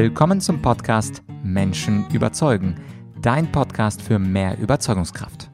Willkommen zum Podcast Menschen überzeugen, dein Podcast für mehr Überzeugungskraft.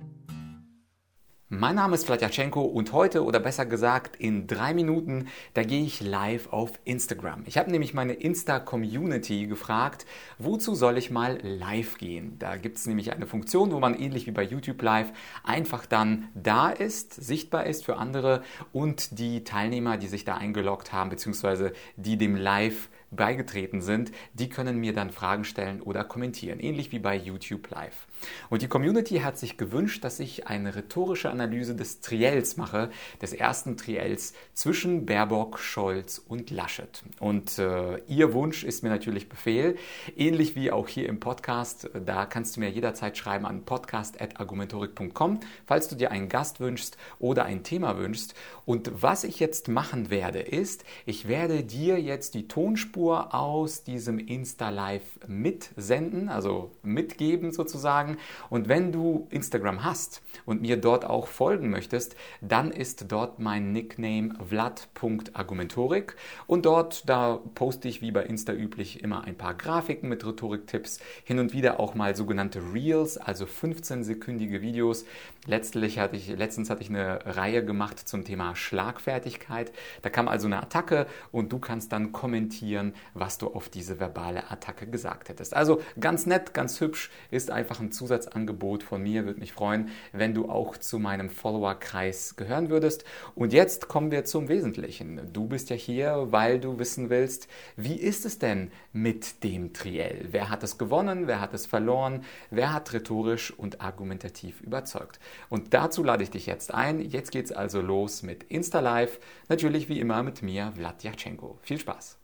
Mein Name ist Vladyachenko und heute oder besser gesagt in drei Minuten, da gehe ich live auf Instagram. Ich habe nämlich meine Insta-Community gefragt, wozu soll ich mal live gehen? Da gibt es nämlich eine Funktion, wo man ähnlich wie bei YouTube Live einfach dann da ist, sichtbar ist für andere und die Teilnehmer, die sich da eingeloggt haben, beziehungsweise die dem Live beigetreten sind, die können mir dann Fragen stellen oder kommentieren, ähnlich wie bei YouTube Live. Und die Community hat sich gewünscht, dass ich eine rhetorische Analyse des Triels mache, des ersten Triels zwischen Baerbock, Scholz und Laschet. Und äh, Ihr Wunsch ist mir natürlich Befehl, ähnlich wie auch hier im Podcast. Da kannst du mir jederzeit schreiben an podcast.argumentorik.com, falls du dir einen Gast wünschst oder ein Thema wünschst. Und was ich jetzt machen werde, ist, ich werde dir jetzt die Tonspur aus diesem Insta-Live mitsenden, also mitgeben sozusagen. Und wenn du Instagram hast und mir dort auch folgen möchtest, dann ist dort mein Nickname vlad.argumentorik. Und dort, da poste ich wie bei Insta üblich immer ein paar Grafiken mit Rhetoriktipps, hin und wieder auch mal sogenannte Reels, also 15-sekündige Videos. Letztlich hatte ich, letztens hatte ich eine Reihe gemacht zum Thema Schlagfertigkeit. Da kam also eine Attacke und du kannst dann kommentieren, was du auf diese verbale Attacke gesagt hättest. Also ganz nett, ganz hübsch, ist einfach ein Zusatzangebot von mir. Würde mich freuen, wenn du auch zu meinem Followerkreis gehören würdest. Und jetzt kommen wir zum Wesentlichen. Du bist ja hier, weil du wissen willst, wie ist es denn mit dem Triell? Wer hat es gewonnen? Wer hat es verloren? Wer hat rhetorisch und argumentativ überzeugt? Und dazu lade ich dich jetzt ein. Jetzt geht es also los mit Insta Live. Natürlich wie immer mit mir, Vlad Yatschenko. Viel Spaß!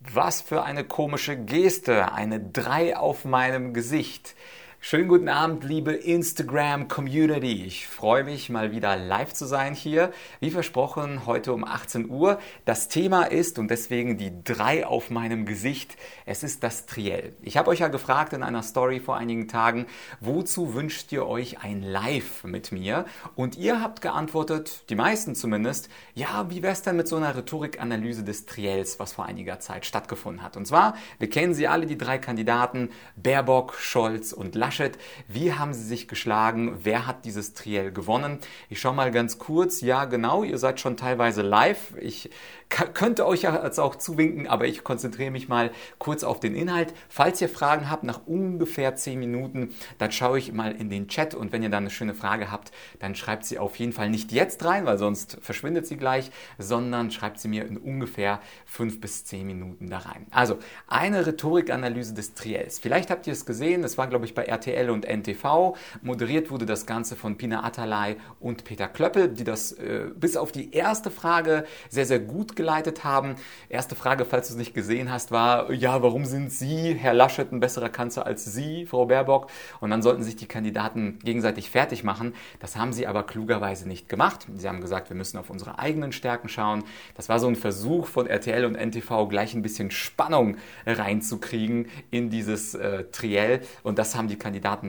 Was für eine komische Geste, eine 3 auf meinem Gesicht. Schönen guten Abend, liebe Instagram-Community. Ich freue mich, mal wieder live zu sein hier. Wie versprochen, heute um 18 Uhr. Das Thema ist, und deswegen die drei auf meinem Gesicht, es ist das Triell. Ich habe euch ja gefragt in einer Story vor einigen Tagen, wozu wünscht ihr euch ein Live mit mir? Und ihr habt geantwortet, die meisten zumindest, ja, wie wäre es denn mit so einer Rhetorikanalyse des Triells, was vor einiger Zeit stattgefunden hat? Und zwar, wir kennen sie alle, die drei Kandidaten, Baerbock, Scholz und Laschet. Laschet. Wie haben sie sich geschlagen? Wer hat dieses Triell gewonnen? Ich schaue mal ganz kurz. Ja, genau, ihr seid schon teilweise live. Ich könnte euch jetzt auch zuwinken, aber ich konzentriere mich mal kurz auf den Inhalt. Falls ihr Fragen habt, nach ungefähr 10 Minuten, dann schaue ich mal in den Chat und wenn ihr dann eine schöne Frage habt, dann schreibt sie auf jeden Fall nicht jetzt rein, weil sonst verschwindet sie gleich, sondern schreibt sie mir in ungefähr 5 bis 10 Minuten da rein. Also, eine Rhetorikanalyse des Triels. Vielleicht habt ihr es gesehen, das war glaube ich bei RTL und NTV. Moderiert wurde das Ganze von Pina Atalay und Peter Klöppel, die das äh, bis auf die erste Frage sehr, sehr gut geleitet haben. Erste Frage, falls du es nicht gesehen hast, war, ja, warum sind Sie, Herr Laschet, ein besserer Kanzler als Sie, Frau Baerbock? Und dann sollten sich die Kandidaten gegenseitig fertig machen. Das haben sie aber klugerweise nicht gemacht. Sie haben gesagt, wir müssen auf unsere eigenen Stärken schauen. Das war so ein Versuch von RTL und NTV, gleich ein bisschen Spannung reinzukriegen in dieses äh, Triell. Und das haben die Kandidaten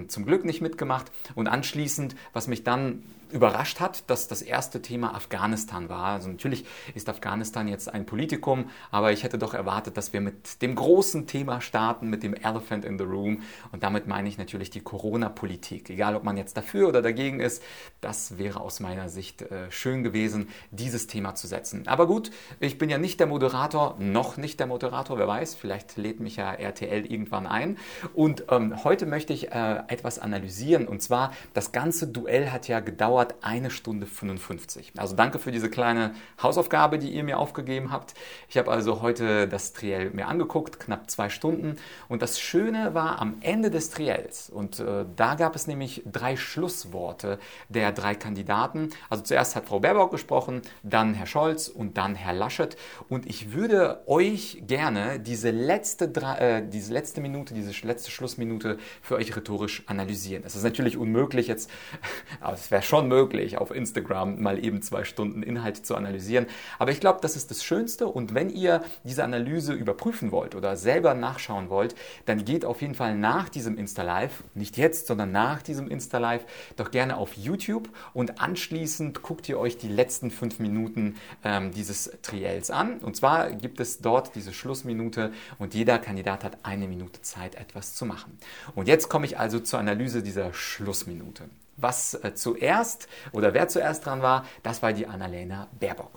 zum Glück nicht mitgemacht. Und anschließend, was mich dann überrascht hat, dass das erste Thema Afghanistan war. Also natürlich ist Afghanistan jetzt ein Politikum, aber ich hätte doch erwartet, dass wir mit dem großen Thema starten, mit dem Elephant in the Room. Und damit meine ich natürlich die Corona-Politik. Egal, ob man jetzt dafür oder dagegen ist, das wäre aus meiner Sicht äh, schön gewesen, dieses Thema zu setzen. Aber gut, ich bin ja nicht der Moderator, noch nicht der Moderator, wer weiß, vielleicht lädt mich ja RTL irgendwann ein. Und ähm, heute möchte ich äh, etwas analysieren. Und zwar, das ganze Duell hat ja gedauert dauert eine Stunde 55. Also danke für diese kleine Hausaufgabe, die ihr mir aufgegeben habt. Ich habe also heute das Triell mir angeguckt, knapp zwei Stunden. Und das Schöne war am Ende des Triells, und äh, da gab es nämlich drei Schlussworte der drei Kandidaten. Also zuerst hat Frau Baerbock gesprochen, dann Herr Scholz und dann Herr Laschet. Und ich würde euch gerne diese letzte, äh, diese letzte Minute, diese letzte Schlussminute für euch rhetorisch analysieren. Es ist natürlich unmöglich jetzt, aber es wäre schon unmöglich, auf Instagram mal eben zwei Stunden Inhalt zu analysieren. Aber ich glaube, das ist das Schönste. Und wenn ihr diese Analyse überprüfen wollt oder selber nachschauen wollt, dann geht auf jeden Fall nach diesem Insta-Live, nicht jetzt, sondern nach diesem Insta-Live, doch gerne auf YouTube und anschließend guckt ihr euch die letzten fünf Minuten ähm, dieses Triels an. Und zwar gibt es dort diese Schlussminute und jeder Kandidat hat eine Minute Zeit, etwas zu machen. Und jetzt komme ich also zur Analyse dieser Schlussminute. Was äh, zuerst oder wer zuerst dran war, das war die Annalena Baerbock.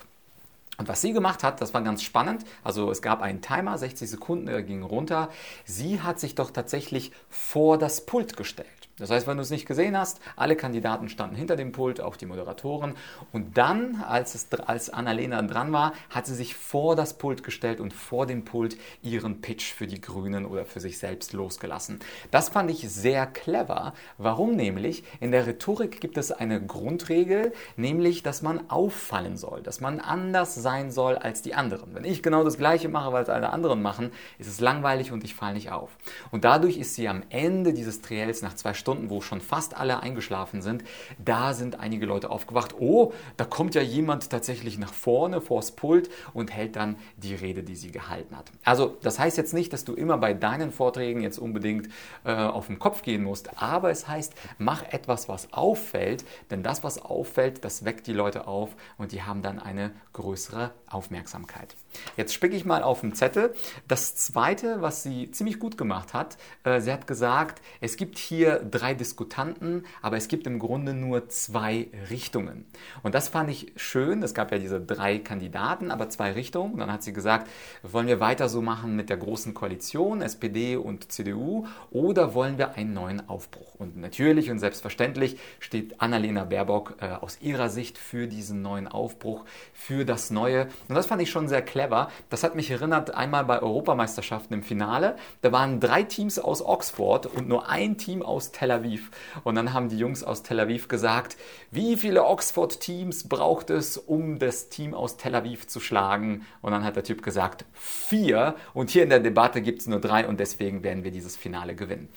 Und was sie gemacht hat, das war ganz spannend. Also es gab einen Timer, 60 Sekunden, er ging runter. Sie hat sich doch tatsächlich vor das Pult gestellt. Das heißt, wenn du es nicht gesehen hast, alle Kandidaten standen hinter dem Pult, auch die Moderatoren. Und dann, als, es, als Annalena dran war, hat sie sich vor das Pult gestellt und vor dem Pult ihren Pitch für die Grünen oder für sich selbst losgelassen. Das fand ich sehr clever. Warum nämlich? In der Rhetorik gibt es eine Grundregel, nämlich, dass man auffallen soll, dass man anders sein soll als die anderen. Wenn ich genau das Gleiche mache, weil es alle anderen machen, ist es langweilig und ich falle nicht auf. Und dadurch ist sie am Ende dieses Triels nach zwei Stunden, wo schon fast alle eingeschlafen sind, da sind einige Leute aufgewacht. Oh, da kommt ja jemand tatsächlich nach vorne vors Pult und hält dann die Rede, die sie gehalten hat. Also das heißt jetzt nicht, dass du immer bei deinen Vorträgen jetzt unbedingt äh, auf den Kopf gehen musst, aber es heißt, mach etwas, was auffällt, denn das, was auffällt, das weckt die Leute auf und die haben dann eine größere Aufmerksamkeit. Jetzt spicke ich mal auf den Zettel. Das zweite, was sie ziemlich gut gemacht hat, äh, sie hat gesagt, es gibt hier drei Diskutanten, aber es gibt im Grunde nur zwei Richtungen. Und das fand ich schön. Es gab ja diese drei Kandidaten, aber zwei Richtungen. Und dann hat sie gesagt, wollen wir weiter so machen mit der großen Koalition, SPD und CDU, oder wollen wir einen neuen Aufbruch? Und natürlich und selbstverständlich steht Annalena Baerbock äh, aus ihrer Sicht für diesen neuen Aufbruch, für das Neue. Und das fand ich schon sehr clever. Das hat mich erinnert einmal bei Europameisterschaften im Finale. Da waren drei Teams aus Oxford und nur ein Team aus Tel Aviv. Und dann haben die Jungs aus Tel Aviv gesagt, wie viele Oxford-Teams braucht es, um das Team aus Tel Aviv zu schlagen? Und dann hat der Typ gesagt, vier. Und hier in der Debatte gibt es nur drei und deswegen werden wir dieses Finale gewinnen.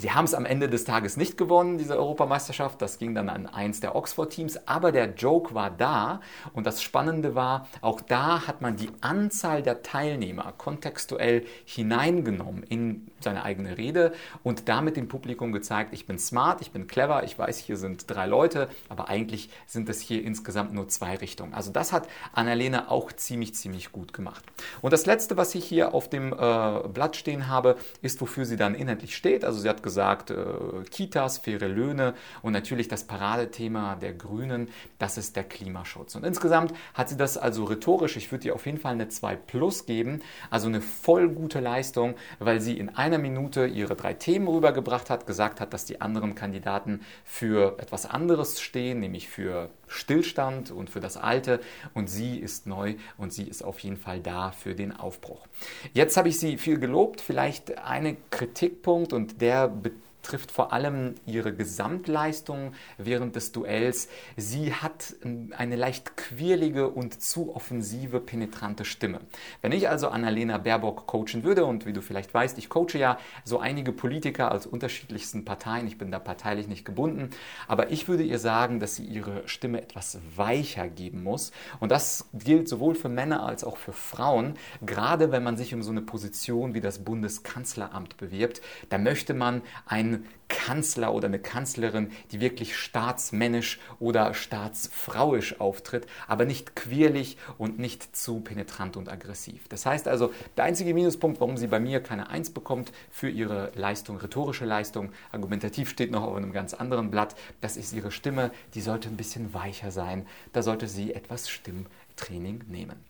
Sie haben es am Ende des Tages nicht gewonnen, diese Europameisterschaft. Das ging dann an eins der Oxford-Teams. Aber der Joke war da. Und das Spannende war, auch da hat man die Anzahl der Teilnehmer kontextuell hineingenommen in seine eigene Rede und damit dem Publikum gezeigt, ich bin smart, ich bin clever, ich weiß, hier sind drei Leute, aber eigentlich sind es hier insgesamt nur zwei Richtungen. Also das hat Annalena auch ziemlich, ziemlich gut gemacht. Und das Letzte, was ich hier auf dem äh, Blatt stehen habe, ist, wofür sie dann inhaltlich steht. Also sie hat äh, Kitas, faire Löhne und natürlich das Paradethema der Grünen, das ist der Klimaschutz. Und insgesamt hat sie das also rhetorisch, ich würde ihr auf jeden Fall eine 2 plus geben, also eine voll gute Leistung, weil sie in einer Minute ihre drei Themen rübergebracht hat, gesagt hat, dass die anderen Kandidaten für etwas anderes stehen, nämlich für Stillstand und für das Alte und sie ist neu und sie ist auf jeden Fall da für den Aufbruch. Jetzt habe ich sie viel gelobt, vielleicht ein Kritikpunkt und der betrifft trifft vor allem ihre Gesamtleistung während des Duells. Sie hat eine leicht quirlige und zu offensive, penetrante Stimme. Wenn ich also Annalena Baerbock coachen würde, und wie du vielleicht weißt, ich coache ja so einige Politiker aus unterschiedlichsten Parteien, ich bin da parteilich nicht gebunden, aber ich würde ihr sagen, dass sie ihre Stimme etwas weicher geben muss. Und das gilt sowohl für Männer als auch für Frauen, gerade wenn man sich um so eine Position wie das Bundeskanzleramt bewirbt. Da möchte man ein Kanzler oder eine Kanzlerin, die wirklich staatsmännisch oder staatsfrauisch auftritt, aber nicht quirlig und nicht zu penetrant und aggressiv. Das heißt also, der einzige Minuspunkt, warum sie bei mir keine Eins bekommt für ihre Leistung, rhetorische Leistung, argumentativ steht noch auf einem ganz anderen Blatt, das ist ihre Stimme, die sollte ein bisschen weicher sein, da sollte sie etwas Stimmtraining nehmen.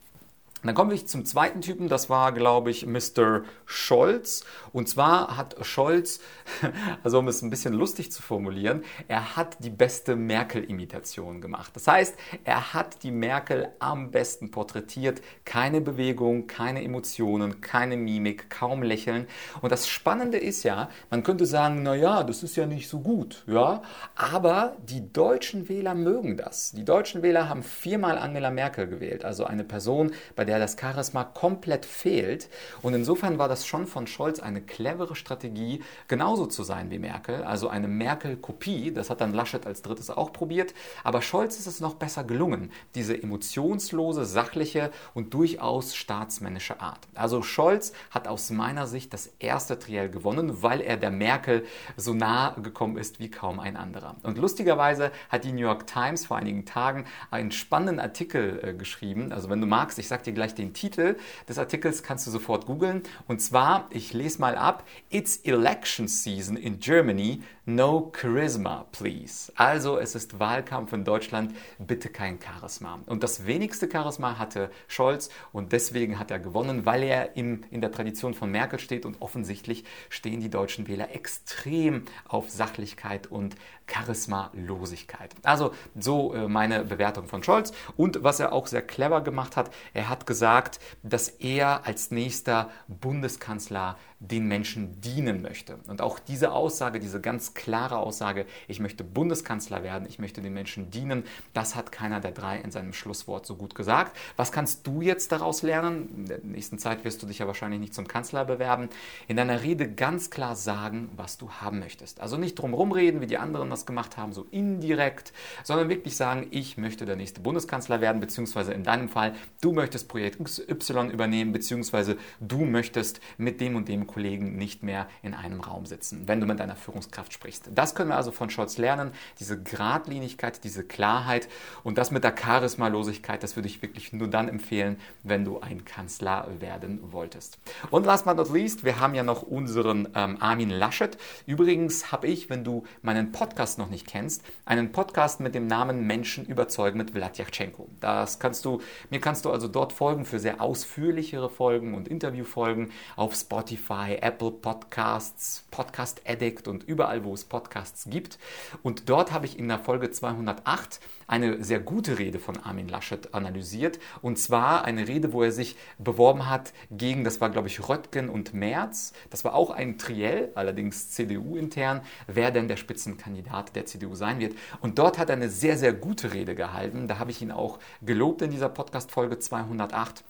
Dann kommen wir zum zweiten Typen, das war, glaube ich, Mr. Scholz. Und zwar hat Scholz, also um es ein bisschen lustig zu formulieren, er hat die beste Merkel-Imitation gemacht. Das heißt, er hat die Merkel am besten porträtiert. Keine Bewegung, keine Emotionen, keine Mimik, kaum Lächeln. Und das Spannende ist ja, man könnte sagen, na ja, das ist ja nicht so gut, ja. Aber die deutschen Wähler mögen das. Die deutschen Wähler haben viermal Angela Merkel gewählt, also eine Person, bei der das Charisma komplett fehlt. Und insofern war das schon von Scholz eine clevere Strategie, genauso zu sein wie Merkel, also eine Merkel-Kopie. Das hat dann Laschet als drittes auch probiert. Aber Scholz ist es noch besser gelungen, diese emotionslose, sachliche und durchaus staatsmännische Art. Also Scholz hat aus meiner Sicht das erste Triell gewonnen, weil er der Merkel so nah gekommen ist wie kaum ein anderer. Und lustigerweise hat die New York Times vor einigen Tagen einen spannenden Artikel äh, geschrieben. Also wenn du magst, ich sage dir gleich den Titel des Artikels, kannst du sofort googeln. Und zwar, ich lese mal ab, It's Election Season in Germany, No Charisma, please. Also es ist Wahlkampf in Deutschland, bitte kein Charisma. Und das wenigste Charisma hatte Scholz und deswegen hat er gewonnen, weil er im, in der Tradition von Merkel steht und offensichtlich stehen die deutschen Wähler extrem auf Sachlichkeit und Charismalosigkeit. Also so äh, meine Bewertung von Scholz. Und was er auch sehr clever gemacht hat, er hat gesagt, dass er als nächster Bundeskanzler den Menschen dienen möchte. Und auch diese Aussage, diese ganz klare Aussage, ich möchte Bundeskanzler werden, ich möchte den Menschen dienen, das hat keiner der drei in seinem Schlusswort so gut gesagt. Was kannst du jetzt daraus lernen? In der nächsten Zeit wirst du dich ja wahrscheinlich nicht zum Kanzler bewerben. In deiner Rede ganz klar sagen, was du haben möchtest. Also nicht drumherum reden, wie die anderen das gemacht haben, so indirekt, sondern wirklich sagen, ich möchte der nächste Bundeskanzler werden, beziehungsweise in deinem Fall, du möchtest Projekt Y übernehmen, beziehungsweise du möchtest mit dem und dem Kollegen nicht mehr in einem Raum sitzen, wenn du mit deiner Führungskraft sprichst. Das können wir also von Scholz lernen, diese Gradlinigkeit, diese Klarheit und das mit der Charismalosigkeit, das würde ich wirklich nur dann empfehlen, wenn du ein Kanzler werden wolltest. Und last but not least, wir haben ja noch unseren ähm, Armin Laschet. Übrigens habe ich, wenn du meinen Podcast noch nicht kennst, einen Podcast mit dem Namen Menschen überzeugen mit Vladyachenko. Das kannst du, mir kannst du also dort folgen für sehr ausführlichere Folgen und Interviewfolgen auf Spotify, Spotify, Apple Podcasts, Podcast Addict und überall, wo es Podcasts gibt. Und dort habe ich in der Folge 208 eine sehr gute Rede von Armin Laschet analysiert. Und zwar eine Rede, wo er sich beworben hat gegen, das war glaube ich Röttgen und Merz. Das war auch ein Triell, allerdings CDU-intern, wer denn der Spitzenkandidat der CDU sein wird. Und dort hat er eine sehr, sehr gute Rede gehalten. Da habe ich ihn auch gelobt in dieser Podcast-Folge 208.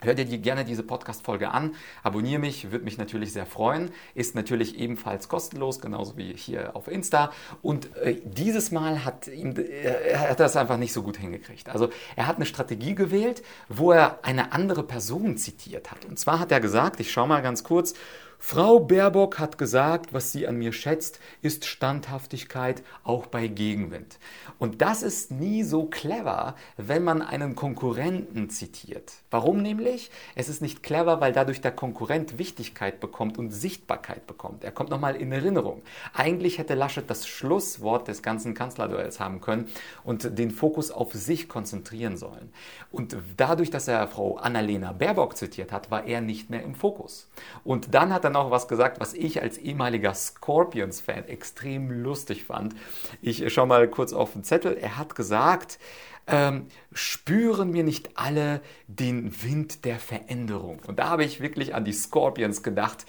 Hör dir gerne diese Podcast-Folge an, abonniere mich, würde mich natürlich sehr freuen. Ist natürlich ebenfalls kostenlos, genauso wie hier auf Insta. Und äh, dieses Mal hat ihm, äh, er hat das einfach nicht so gut hingekriegt. Also er hat eine Strategie gewählt, wo er eine andere Person zitiert hat. Und zwar hat er gesagt, ich schaue mal ganz kurz, Frau Baerbock hat gesagt, was sie an mir schätzt, ist Standhaftigkeit auch bei Gegenwind. Und das ist nie so clever, wenn man einen Konkurrenten zitiert. Warum nämlich? Es ist nicht clever, weil dadurch der Konkurrent Wichtigkeit bekommt und Sichtbarkeit bekommt. Er kommt nochmal in Erinnerung. Eigentlich hätte Laschet das Schlusswort des ganzen Kanzlerduells haben können und den Fokus auf sich konzentrieren sollen. Und dadurch, dass er Frau Annalena Baerbock zitiert hat, war er nicht mehr im Fokus. Und dann hat er noch was gesagt, was ich als ehemaliger Scorpions-Fan extrem lustig fand. Ich schaue mal kurz auf den Zettel. Er hat gesagt, ähm, spüren wir nicht alle den Wind der Veränderung? Und da habe ich wirklich an die Scorpions gedacht.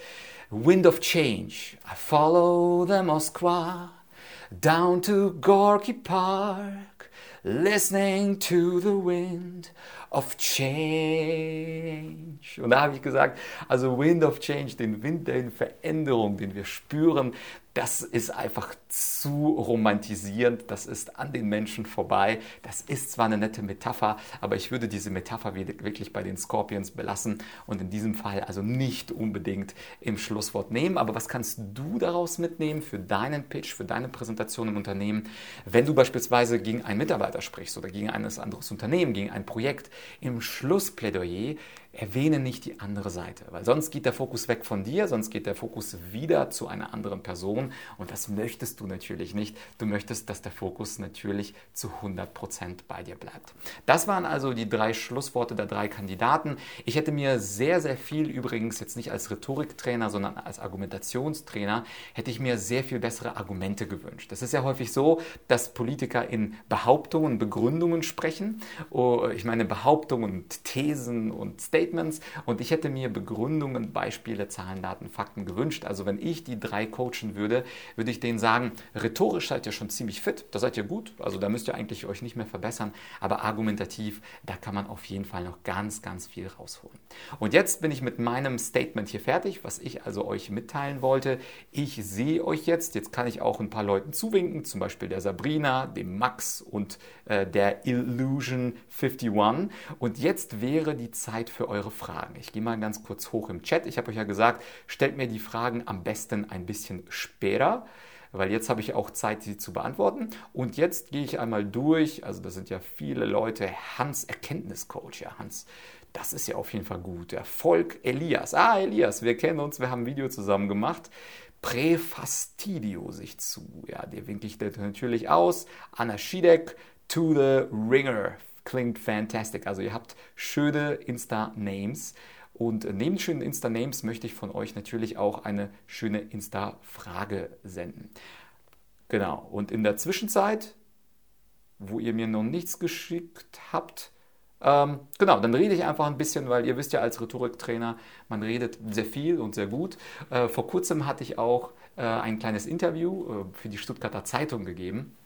Wind of Change. I follow the Moskwa down to Gorky Park, listening to the wind of Change. Und da habe ich gesagt, also Wind of Change, den Wind der Veränderung, den wir spüren, das ist einfach zu romantisierend, das ist an den Menschen vorbei. Das ist zwar eine nette Metapher, aber ich würde diese Metapher wirklich bei den Scorpions belassen und in diesem Fall also nicht unbedingt im Schlusswort nehmen. Aber was kannst du daraus mitnehmen für deinen Pitch, für deine Präsentation im Unternehmen, wenn du beispielsweise gegen einen Mitarbeiter sprichst oder gegen ein anderes Unternehmen, gegen ein Projekt? Im Schlussplädoyer erwähne nicht die andere Seite, weil sonst geht der Fokus weg von dir, sonst geht der Fokus wieder zu einer anderen Person und das möchtest du natürlich nicht. Du möchtest, dass der Fokus natürlich zu 100% bei dir bleibt. Das waren also die drei Schlussworte der drei Kandidaten. Ich hätte mir sehr, sehr viel übrigens jetzt nicht als Rhetoriktrainer, sondern als Argumentationstrainer, hätte ich mir sehr viel bessere Argumente gewünscht. Das ist ja häufig so, dass Politiker in Behauptungen, Begründungen sprechen. Oh, ich meine Behauptungen Thesen und Statements und ich hätte mir Begründungen, Beispiele, Zahlen, Daten, Fakten gewünscht. Also wenn ich die drei coachen würde, würde ich denen sagen, rhetorisch seid ihr schon ziemlich fit, da seid ihr gut, also da müsst ihr eigentlich euch nicht mehr verbessern, aber argumentativ, da kann man auf jeden Fall noch ganz, ganz viel rausholen. Und jetzt bin ich mit meinem Statement hier fertig, was ich also euch mitteilen wollte. Ich sehe euch jetzt, jetzt kann ich auch ein paar Leuten zuwinken, zum Beispiel der Sabrina, dem Max und äh, der Illusion 51. Und jetzt wäre die Zeit für eure Fragen. Ich gehe mal ganz kurz hoch im Chat. Ich habe euch ja gesagt, stellt mir die Fragen am besten ein bisschen später weil jetzt habe ich auch Zeit, sie zu beantworten. Und jetzt gehe ich einmal durch. Also, das sind ja viele Leute. Hans Erkenntniscoach, ja, Hans. Das ist ja auf jeden Fall gut. Der Volk Elias. Ah, Elias, wir kennen uns, wir haben ein Video zusammen gemacht. Präfastidio sich zu. Ja, der winke ich natürlich aus. Anna Schiedek, To the Ringer. Klingt fantastic. Also ihr habt schöne Insta-Names. Und neben schönen Insta-Names möchte ich von euch natürlich auch eine schöne Insta-Frage senden. Genau. Und in der Zwischenzeit, wo ihr mir noch nichts geschickt habt, ähm, genau, dann rede ich einfach ein bisschen, weil ihr wisst ja als Rhetoriktrainer, man redet sehr viel und sehr gut. Äh, vor kurzem hatte ich auch äh, ein kleines Interview äh, für die Stuttgarter Zeitung gegeben.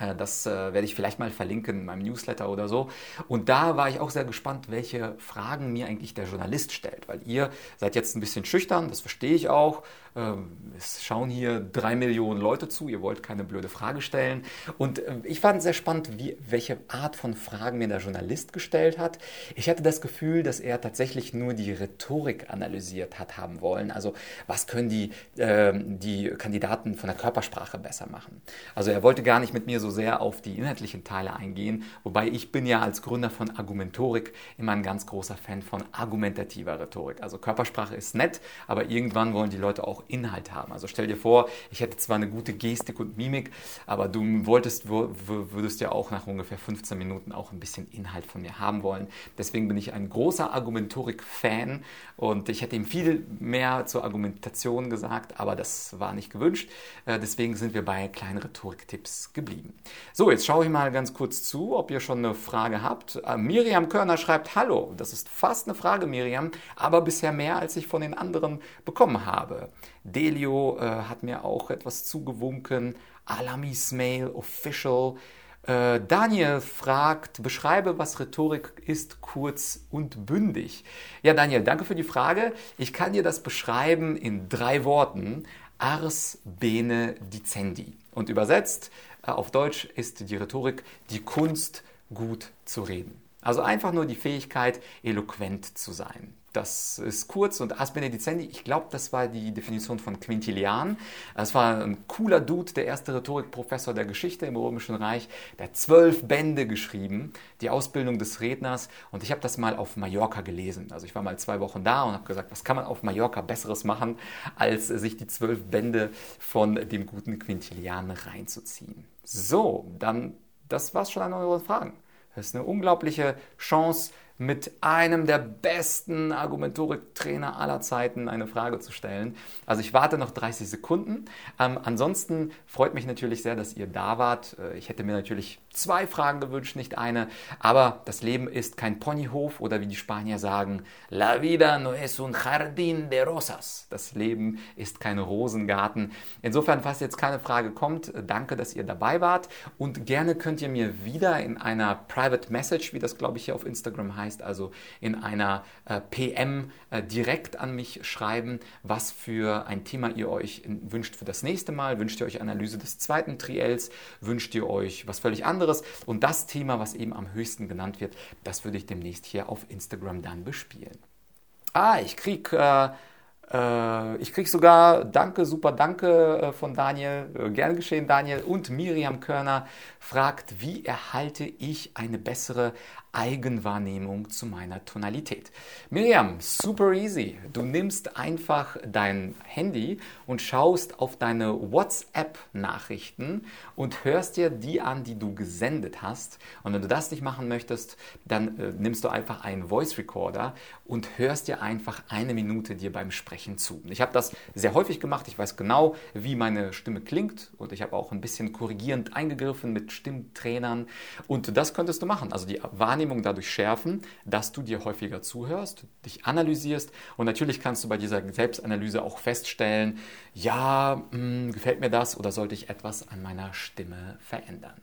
Äh, das äh, werde ich vielleicht mal verlinken in meinem Newsletter oder so. Und da war ich auch sehr gespannt, welche Fragen mir eigentlich der Journalist stellt, weil ihr seid jetzt ein bisschen schüchtern, das verstehe ich auch. Ähm, es schauen hier drei Millionen Leute zu, ihr wollt keine blöde Frage stellen. Und äh, ich fand sehr spannend, wie, welche Art von Fragen mir der Journalist gestellt hat. Ich hatte das Gefühl, dass er tatsächlich nur die Rhetorik analysiert hat haben wollen. Also was können die, äh, die Kandidaten von der Körpersprache besser machen. Also er wollte gar nicht mit mir so sehr auf die inhaltlichen Teile eingehen, wobei ich bin ja als Gründer von Argumentorik immer ein ganz großer Fan von argumentativer Rhetorik. Also Körpersprache ist nett, aber irgendwann wollen die Leute auch Inhalt haben. Also stell dir vor, ich hätte zwar eine gute Gestik und Mimik, aber du wolltest, würdest ja auch nach ungefähr 15 Minuten auch ein bisschen Inhalt von mir haben wollen. Deswegen bin ich ein großer Argumentorik-Fan und ich hätte ihm viel mehr zur Argumentation gesagt, aber das war nicht gewünscht. Äh, deswegen sind wir bei kleinen Rhetorik-Tipps geblieben. So, jetzt schaue ich mal ganz kurz zu, ob ihr schon eine Frage habt. Äh, Miriam Körner schreibt Hallo. Das ist fast eine Frage, Miriam, aber bisher mehr, als ich von den anderen bekommen habe. Delio äh, hat mir auch etwas zugewunken. Alami Smail Official. Äh, Daniel fragt, beschreibe, was Rhetorik ist, kurz und bündig. Ja, Daniel, danke für die Frage. Ich kann dir das beschreiben in drei Worten. Ars bene dicendi. Und übersetzt äh, auf Deutsch ist die Rhetorik die Kunst, gut zu reden. Also einfach nur die Fähigkeit, eloquent zu sein. Das ist kurz und As Benedicendi, ich glaube, das war die Definition von Quintilian. Das war ein cooler Dude, der erste Rhetorikprofessor der Geschichte im Römischen Reich. Der hat zwölf Bände geschrieben, die Ausbildung des Redners. Und ich habe das mal auf Mallorca gelesen. Also ich war mal zwei Wochen da und habe gesagt, was kann man auf Mallorca Besseres machen, als sich die zwölf Bände von dem guten Quintilian reinzuziehen. So, dann, das war's schon an euren Fragen. Das ist eine unglaubliche Chance, mit einem der besten Argumentorik-Trainer aller Zeiten eine Frage zu stellen. Also ich warte noch 30 Sekunden. Ähm, ansonsten freut mich natürlich sehr, dass ihr da wart. Äh, ich hätte mir natürlich zwei Fragen gewünscht, nicht eine. Aber das Leben ist kein Ponyhof oder wie die Spanier sagen, La vida no es un jardín de rosas. Das Leben ist kein Rosengarten. Insofern, falls jetzt keine Frage kommt, äh, danke, dass ihr dabei wart. Und gerne könnt ihr mir wieder in einer Private Message, wie das glaube ich hier auf Instagram heißt, heißt also in einer äh, PM äh, direkt an mich schreiben, was für ein Thema ihr euch wünscht für das nächste Mal. Wünscht ihr euch Analyse des zweiten Triels? Wünscht ihr euch was völlig anderes? Und das Thema, was eben am höchsten genannt wird, das würde ich demnächst hier auf Instagram dann bespielen. Ah, ich kriege äh, äh, ich kriege sogar Danke, super Danke von Daniel, gern geschehen Daniel und Miriam Körner fragt, wie erhalte ich eine bessere Eigenwahrnehmung zu meiner Tonalität. Miriam, super easy. Du nimmst einfach dein Handy und schaust auf deine WhatsApp-Nachrichten und hörst dir die an, die du gesendet hast. Und wenn du das nicht machen möchtest, dann äh, nimmst du einfach einen Voice Recorder und hörst dir einfach eine Minute dir beim Sprechen zu. Ich habe das sehr häufig gemacht. Ich weiß genau, wie meine Stimme klingt und ich habe auch ein bisschen korrigierend eingegriffen mit Stimmtrainern. Und das könntest du machen. Also die Wahrnehmung Wahrnehmung dadurch schärfen, dass du dir häufiger zuhörst, dich analysierst und natürlich kannst du bei dieser Selbstanalyse auch feststellen, ja, mh, hm, gefällt mir das oder sollte ich etwas an meiner Stimme verändern.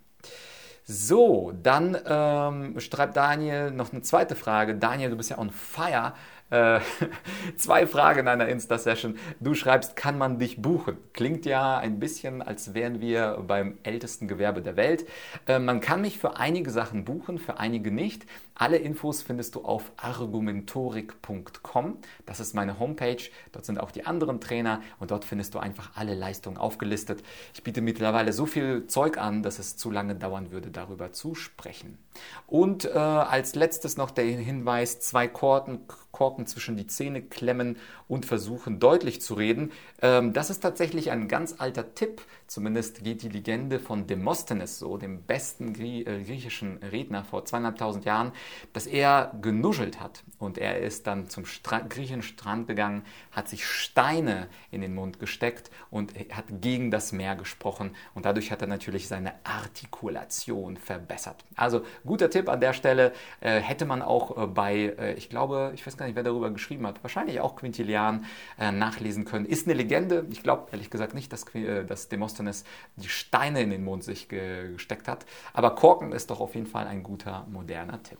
So, dann ähm, schreibt Daniel noch eine zweite Frage. Daniel, du bist ja on fire. Äh, zwei Fragen in einer Insta-Session. Du schreibst, kann man dich buchen? Klingt ja ein bisschen, als wären wir beim ältesten Gewerbe der Welt. Äh, man kann mich für einige Sachen buchen, für einige nicht. Alle Infos findest du auf argumentorik.com. Das ist meine Homepage. Dort sind auch die anderen Trainer und dort findest du einfach alle Leistungen aufgelistet. Ich biete mittlerweile so viel Zeug an, dass es zu lange dauern würde, darüber zu sprechen. Und äh, als letztes noch der Hinweis, zwei Korken, Korken zwischen die Zähne klemmen und versuchen deutlich zu reden. Ähm, das ist tatsächlich ein ganz alter Tipp. Zumindest geht die Legende von Demosthenes so, dem besten äh, griechischen Redner vor zweieinhalbtausend Jahren dass er genuschelt hat und er ist dann zum griechischen Strand gegangen, hat sich Steine in den Mund gesteckt und hat gegen das Meer gesprochen und dadurch hat er natürlich seine Artikulation verbessert. Also guter Tipp an der Stelle äh, hätte man auch äh, bei, ich glaube, ich weiß gar nicht, wer darüber geschrieben hat, wahrscheinlich auch Quintilian äh, nachlesen können. Ist eine Legende. Ich glaube ehrlich gesagt nicht, dass, äh, dass Demosthenes die Steine in den Mund sich gesteckt hat, aber Korken ist doch auf jeden Fall ein guter moderner Tipp.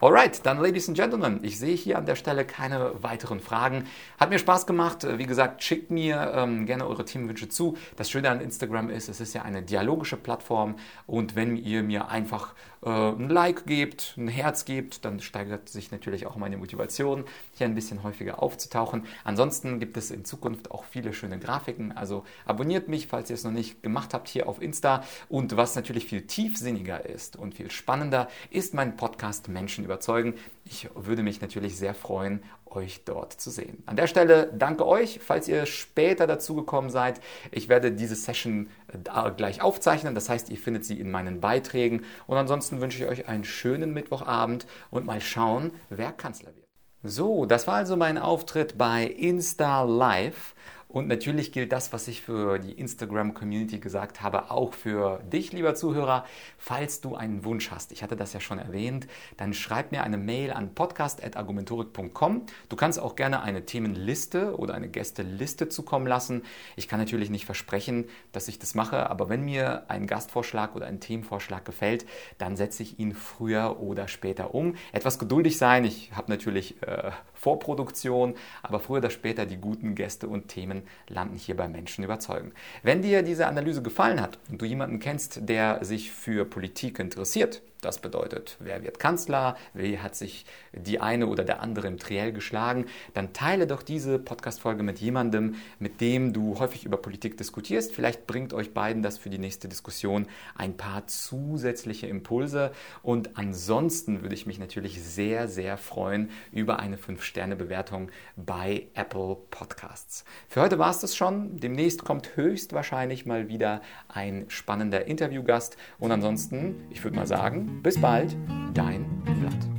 Alright, dann Ladies and Gentlemen, ich sehe hier an der Stelle keine weiteren Fragen. Hat mir Spaß gemacht. Wie gesagt, schickt mir ähm, gerne eure Themenwünsche zu. Das Schöne an Instagram ist, es ist ja eine dialogische Plattform und wenn ihr mir einfach äh, ein Like gebt, ein Herz gebt, dann steigert sich natürlich auch meine Motivation, hier ein bisschen häufiger aufzutauchen. Ansonsten gibt es in Zukunft auch viele schöne Grafiken. Also abonniert mich, falls ihr es noch nicht gemacht habt, hier auf Insta. Und was natürlich viel tiefsinniger ist und viel spannender, ist mein Podcast Menschen überzeugen. Ich würde mich natürlich sehr freuen, euch dort zu sehen. An der Stelle danke euch, falls ihr später dazugekommen seid. Ich werde diese Session äh, gleich aufzeichnen, das heißt, ihr findet sie in meinen Beiträgen. Und ansonsten wünsche ich euch einen schönen Mittwochabend und mal schauen, wer Kanzler wird. So, das war also mein Auftritt bei Insta Live. Und natürlich gilt das, was ich für die Instagram-Community gesagt habe, auch für dich, lieber Zuhörer. Falls du einen Wunsch hast, ich hatte das ja schon erwähnt, dann schreib mir eine Mail an podcast.argumentorik.com. Du kannst auch gerne eine Themenliste oder eine Gästeliste zukommen lassen. Ich kann natürlich nicht versprechen, dass ich das mache, aber wenn mir ein Gastvorschlag oder ein Themenvorschlag gefällt, dann setze ich ihn früher oder später um. Etwas geduldig sein. Ich habe natürlich äh, Vorproduktion, aber früher oder später die guten Gäste und Themen landen hier bei Menschen überzeugen. Wenn dir diese Analyse gefallen hat und du jemanden kennst, der sich für Politik interessiert, das bedeutet, wer wird Kanzler, wie hat sich die eine oder der andere im Triell geschlagen, dann teile doch diese Podcast-Folge mit jemandem, mit dem du häufig über Politik diskutierst. Vielleicht bringt euch beiden das für die nächste Diskussion ein paar zusätzliche Impulse. Und ansonsten würde ich mich natürlich sehr, sehr freuen über eine 5-Sterne-Bewertung bei Apple Podcasts. Für heute war es das schon. Demnächst kommt höchstwahrscheinlich mal wieder ein spannender Interviewgast. Und ansonsten, ich würde mal sagen, bis bald, dein Vlad.